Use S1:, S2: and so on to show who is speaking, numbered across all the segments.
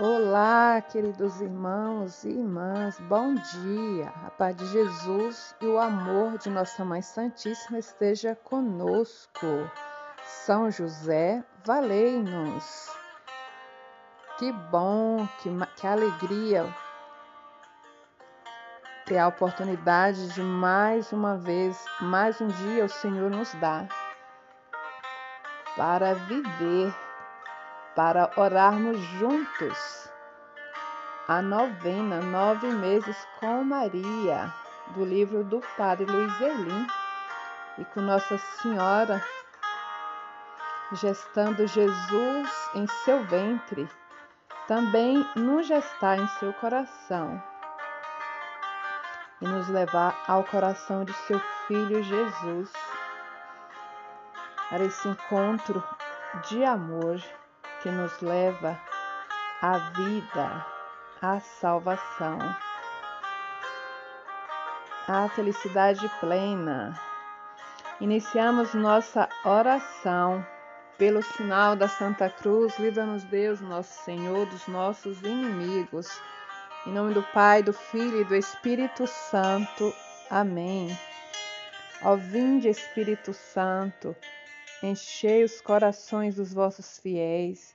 S1: Olá, queridos irmãos e irmãs, bom dia. A paz de Jesus e o amor de Nossa Mãe Santíssima esteja conosco. São José, valei-nos. Que bom, que, que alegria ter a oportunidade de mais uma vez, mais um dia o Senhor nos dá para viver para orarmos juntos. A novena Nove Meses com Maria, do livro do Padre Luiz Elim, e com Nossa Senhora gestando Jesus em seu ventre, também nos gestar em seu coração e nos levar ao coração de seu Filho Jesus, para esse encontro de amor que nos leva à vida, à salvação, à felicidade plena. Iniciamos nossa oração pelo sinal da Santa Cruz, livra-nos Deus, nosso Senhor, dos nossos inimigos. Em nome do Pai, do Filho e do Espírito Santo. Amém. Ó vinde, Espírito Santo, Enchei os corações dos vossos fiéis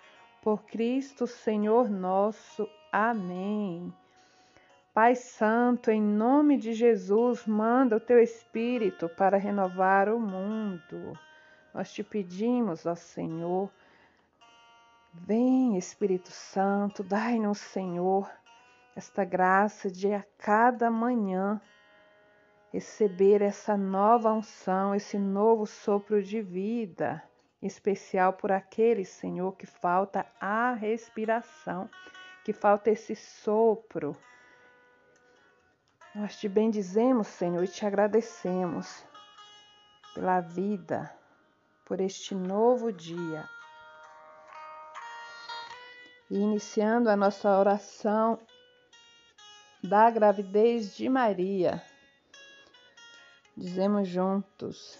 S1: Por Cristo, Senhor nosso. Amém. Pai Santo, em nome de Jesus, manda o teu Espírito para renovar o mundo. Nós te pedimos, ó Senhor, vem Espírito Santo, dai-nos, Senhor, esta graça de a cada manhã receber essa nova unção, esse novo sopro de vida, especial por aquele, Senhor, que falta a respiração, que falta esse sopro. Nós te bendizemos, Senhor, e te agradecemos pela vida, por este novo dia. E iniciando a nossa oração da gravidez de Maria, Dizemos juntos: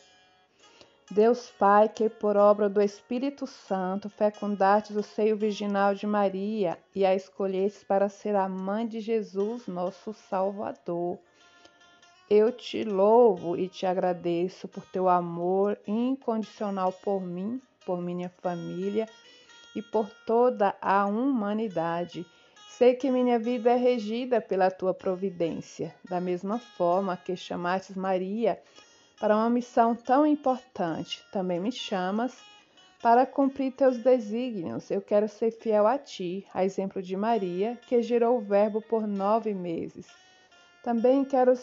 S1: Deus Pai, que por obra do Espírito Santo fecundastes o seio virginal de Maria e a escolhestes para ser a mãe de Jesus, nosso Salvador. Eu te louvo e te agradeço por teu amor incondicional por mim, por minha família e por toda a humanidade Sei que minha vida é regida pela tua providência, da mesma forma que chamastes Maria para uma missão tão importante, também me chamas para cumprir teus desígnios. Eu quero ser fiel a ti, a exemplo de Maria, que gerou o Verbo por nove meses. Também quero,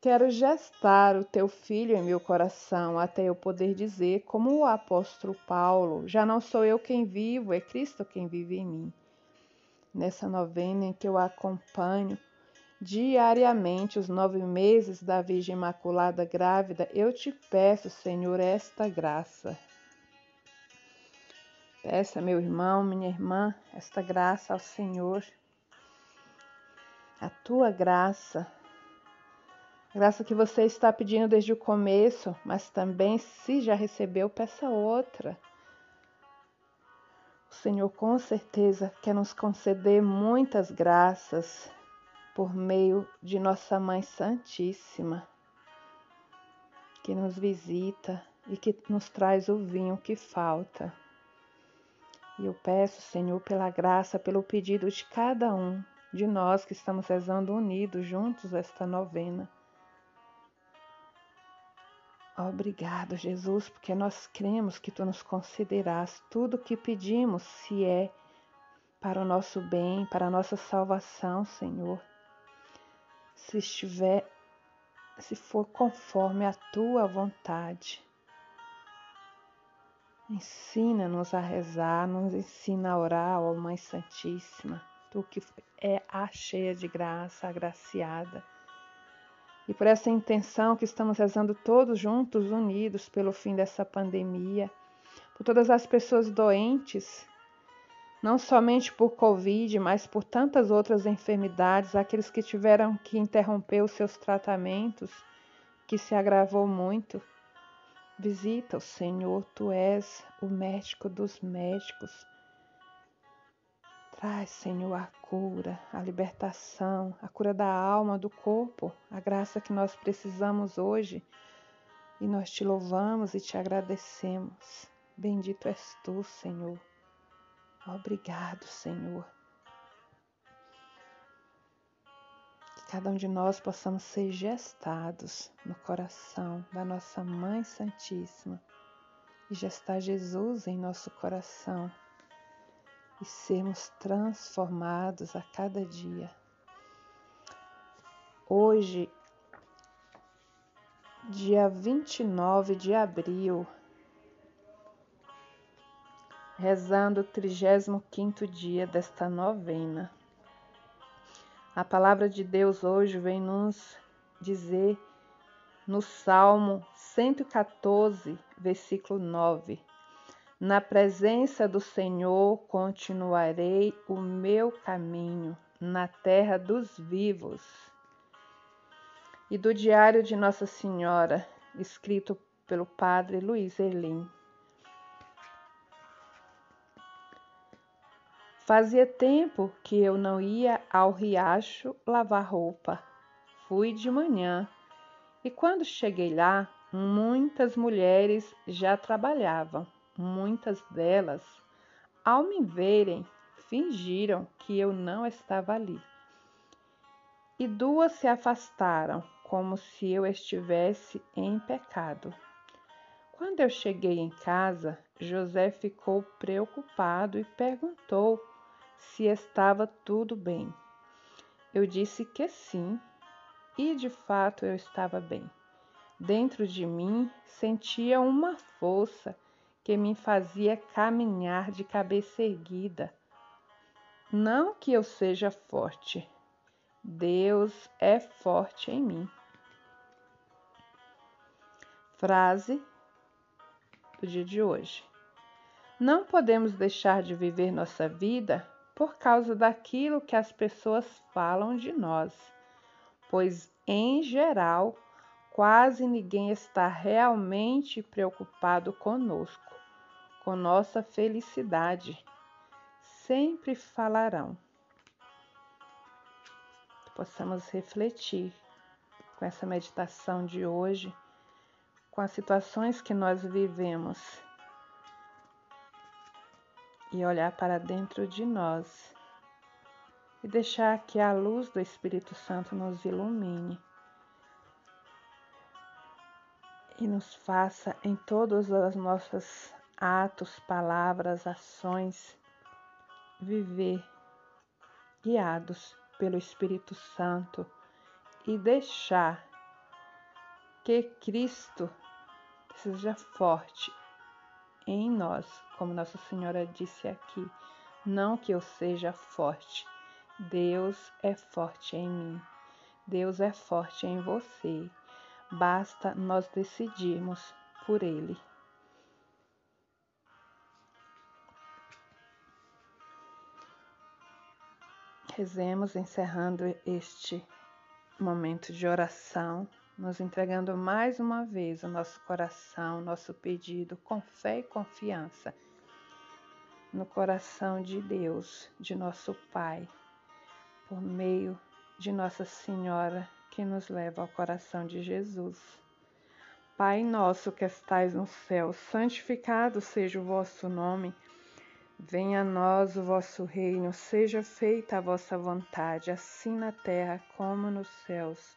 S1: quero gestar o teu filho em meu coração, até eu poder dizer, como o apóstolo Paulo: Já não sou eu quem vivo, é Cristo quem vive em mim nessa novena em que eu acompanho diariamente os nove meses da Virgem Imaculada grávida, eu te peço, Senhor, esta graça. Peça, meu irmão, minha irmã, esta graça ao Senhor. A tua graça. Graça que você está pedindo desde o começo, mas também, se já recebeu, peça outra. O Senhor com certeza quer nos conceder muitas graças por meio de Nossa Mãe Santíssima, que nos visita e que nos traz o vinho que falta. E eu peço, Senhor, pela graça, pelo pedido de cada um de nós que estamos rezando unidos juntos esta novena Obrigado, Jesus, porque nós cremos que tu nos concederás tudo o que pedimos, se é para o nosso bem, para a nossa salvação, Senhor. Se estiver, se for conforme a tua vontade. Ensina-nos a rezar, nos ensina a orar, ó Mãe Santíssima. tu que é a cheia de graça, agraciada. E por essa intenção que estamos rezando todos juntos, unidos pelo fim dessa pandemia, por todas as pessoas doentes, não somente por Covid, mas por tantas outras enfermidades, aqueles que tiveram que interromper os seus tratamentos, que se agravou muito. Visita o Senhor, tu és o médico dos médicos. Traz, Senhor, a cura, a libertação, a cura da alma, do corpo, a graça que nós precisamos hoje. E nós te louvamos e te agradecemos. Bendito és tu, Senhor. Obrigado, Senhor. Que cada um de nós possamos ser gestados no coração da nossa Mãe Santíssima e gestar Jesus em nosso coração e sermos transformados a cada dia. Hoje, dia 29 de abril, rezando o 35 dia desta novena. A palavra de Deus hoje vem nos dizer no Salmo 114, versículo 9: na presença do Senhor continuarei o meu caminho na terra dos vivos. E do diário de Nossa Senhora, escrito pelo padre Luiz Erlim. Fazia tempo que eu não ia ao riacho lavar roupa. Fui de manhã e quando cheguei lá, muitas mulheres já trabalhavam Muitas delas, ao me verem, fingiram que eu não estava ali. E duas se afastaram, como se eu estivesse em pecado. Quando eu cheguei em casa, José ficou preocupado e perguntou se estava tudo bem. Eu disse que sim, e de fato eu estava bem. Dentro de mim sentia uma força que me fazia caminhar de cabeça erguida. Não que eu seja forte, Deus é forte em mim. Frase do dia de hoje. Não podemos deixar de viver nossa vida por causa daquilo que as pessoas falam de nós, pois, em geral, quase ninguém está realmente preocupado conosco com nossa felicidade. Sempre falarão. Possamos refletir com essa meditação de hoje, com as situações que nós vivemos e olhar para dentro de nós e deixar que a luz do Espírito Santo nos ilumine e nos faça em todas as nossas atos, palavras, ações, viver guiados pelo Espírito Santo e deixar que Cristo seja forte em nós, como Nossa Senhora disse aqui, não que eu seja forte. Deus é forte em mim. Deus é forte em você. Basta nós decidirmos por Ele. Rezemos encerrando este momento de oração, nos entregando mais uma vez o nosso coração, nosso pedido, com fé e confiança no coração de Deus, de nosso Pai, por meio de Nossa Senhora que nos leva ao coração de Jesus. Pai nosso que estais no céu, santificado seja o vosso nome. Venha a nós o vosso reino, seja feita a vossa vontade, assim na terra como nos céus.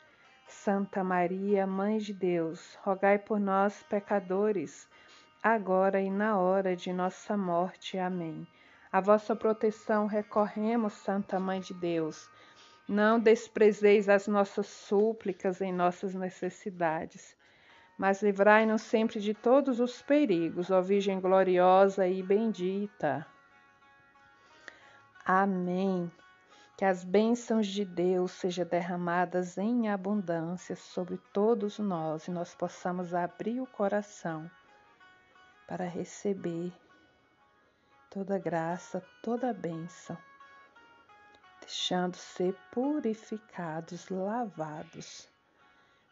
S1: Santa Maria, Mãe de Deus, rogai por nós, pecadores, agora e na hora de nossa morte. Amém. A vossa proteção recorremos, Santa Mãe de Deus. Não desprezeis as nossas súplicas em nossas necessidades, mas livrai-nos sempre de todos os perigos, ó Virgem gloriosa e bendita. Amém. Que as bênçãos de Deus sejam derramadas em abundância sobre todos nós e nós possamos abrir o coração para receber toda graça, toda bênção, deixando ser purificados, lavados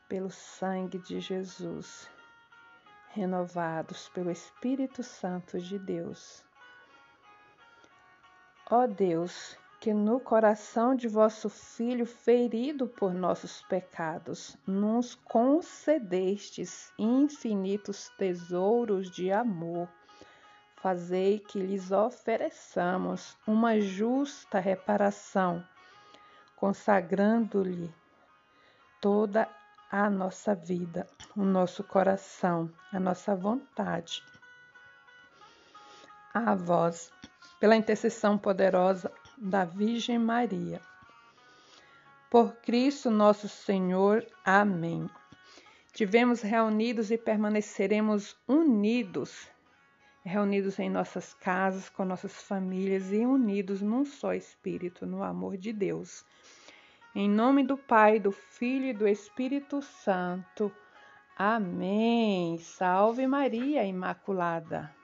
S1: pelo sangue de Jesus, renovados pelo Espírito Santo de Deus. Ó Deus, que no coração de vosso Filho, ferido por nossos pecados, nos concedestes infinitos tesouros de amor. Fazei que lhes ofereçamos uma justa reparação, consagrando-lhe toda a nossa vida, o nosso coração, a nossa vontade. A vós, pela intercessão poderosa da Virgem Maria. Por Cristo nosso Senhor. Amém. Tivemos reunidos e permaneceremos unidos, reunidos em nossas casas, com nossas famílias e unidos num só Espírito, no amor de Deus. Em nome do Pai, do Filho e do Espírito Santo. Amém. Salve Maria Imaculada.